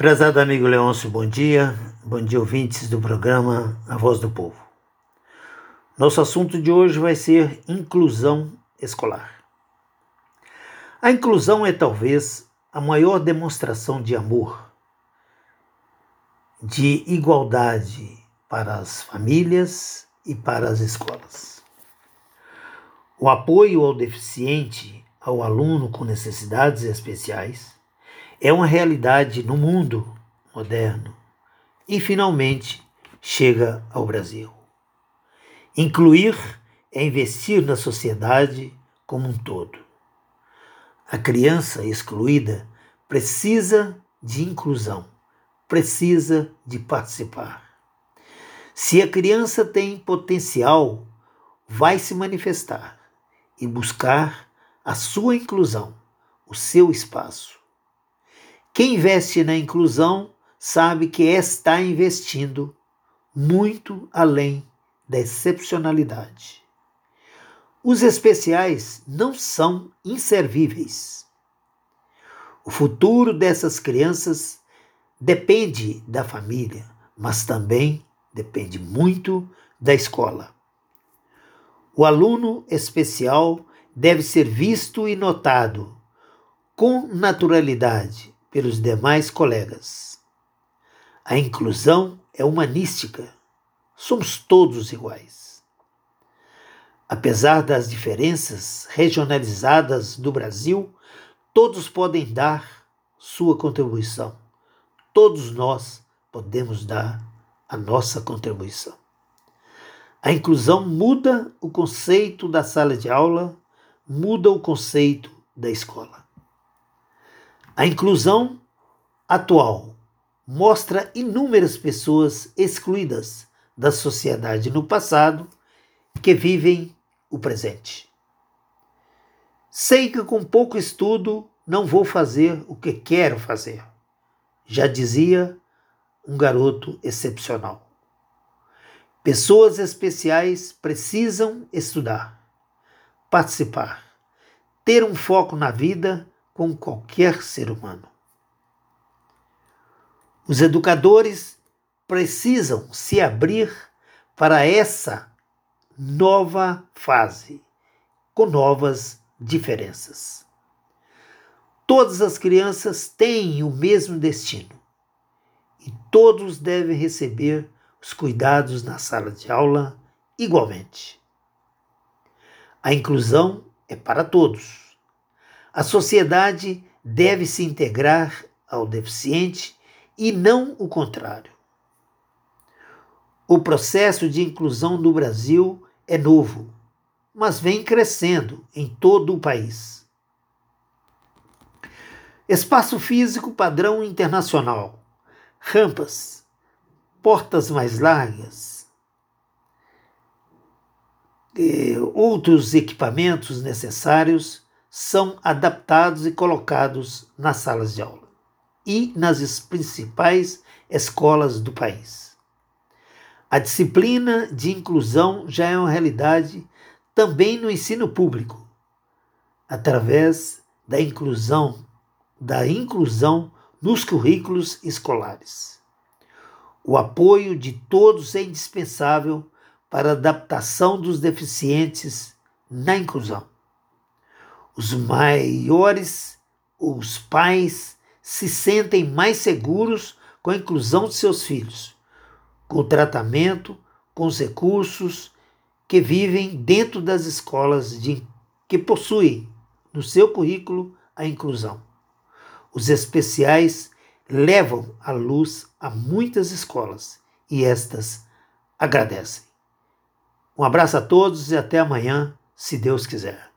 Prezado amigo Leôncio, bom dia. Bom dia, ouvintes do programa A Voz do Povo. Nosso assunto de hoje vai ser inclusão escolar. A inclusão é talvez a maior demonstração de amor, de igualdade para as famílias e para as escolas. O apoio ao deficiente, ao aluno com necessidades especiais, é uma realidade no mundo moderno e finalmente chega ao Brasil. Incluir é investir na sociedade como um todo. A criança excluída precisa de inclusão, precisa de participar. Se a criança tem potencial, vai se manifestar e buscar a sua inclusão, o seu espaço. Quem investe na inclusão sabe que está investindo muito além da excepcionalidade. Os especiais não são inservíveis. O futuro dessas crianças depende da família, mas também depende muito da escola. O aluno especial deve ser visto e notado com naturalidade pelos demais colegas. A inclusão é humanística. Somos todos iguais. Apesar das diferenças regionalizadas do Brasil, todos podem dar sua contribuição. Todos nós podemos dar a nossa contribuição. A inclusão muda o conceito da sala de aula, muda o conceito da escola. A inclusão atual mostra inúmeras pessoas excluídas da sociedade no passado que vivem o presente. Sei que com pouco estudo não vou fazer o que quero fazer, já dizia um garoto excepcional. Pessoas especiais precisam estudar, participar, ter um foco na vida com qualquer ser humano. Os educadores precisam se abrir para essa nova fase, com novas diferenças. Todas as crianças têm o mesmo destino e todos devem receber os cuidados na sala de aula igualmente. A inclusão é para todos a sociedade deve se integrar ao deficiente e não o contrário. O processo de inclusão no Brasil é novo, mas vem crescendo em todo o país. Espaço físico padrão internacional, rampas, portas mais largas, outros equipamentos necessários são adaptados e colocados nas salas de aula e nas principais escolas do país. A disciplina de inclusão já é uma realidade também no ensino público, através da inclusão, da inclusão nos currículos escolares. O apoio de todos é indispensável para a adaptação dos deficientes na inclusão. Os maiores, os pais, se sentem mais seguros com a inclusão de seus filhos, com o tratamento, com os recursos que vivem dentro das escolas de, que possuem no seu currículo a inclusão. Os especiais levam a luz a muitas escolas e estas agradecem. Um abraço a todos e até amanhã, se Deus quiser.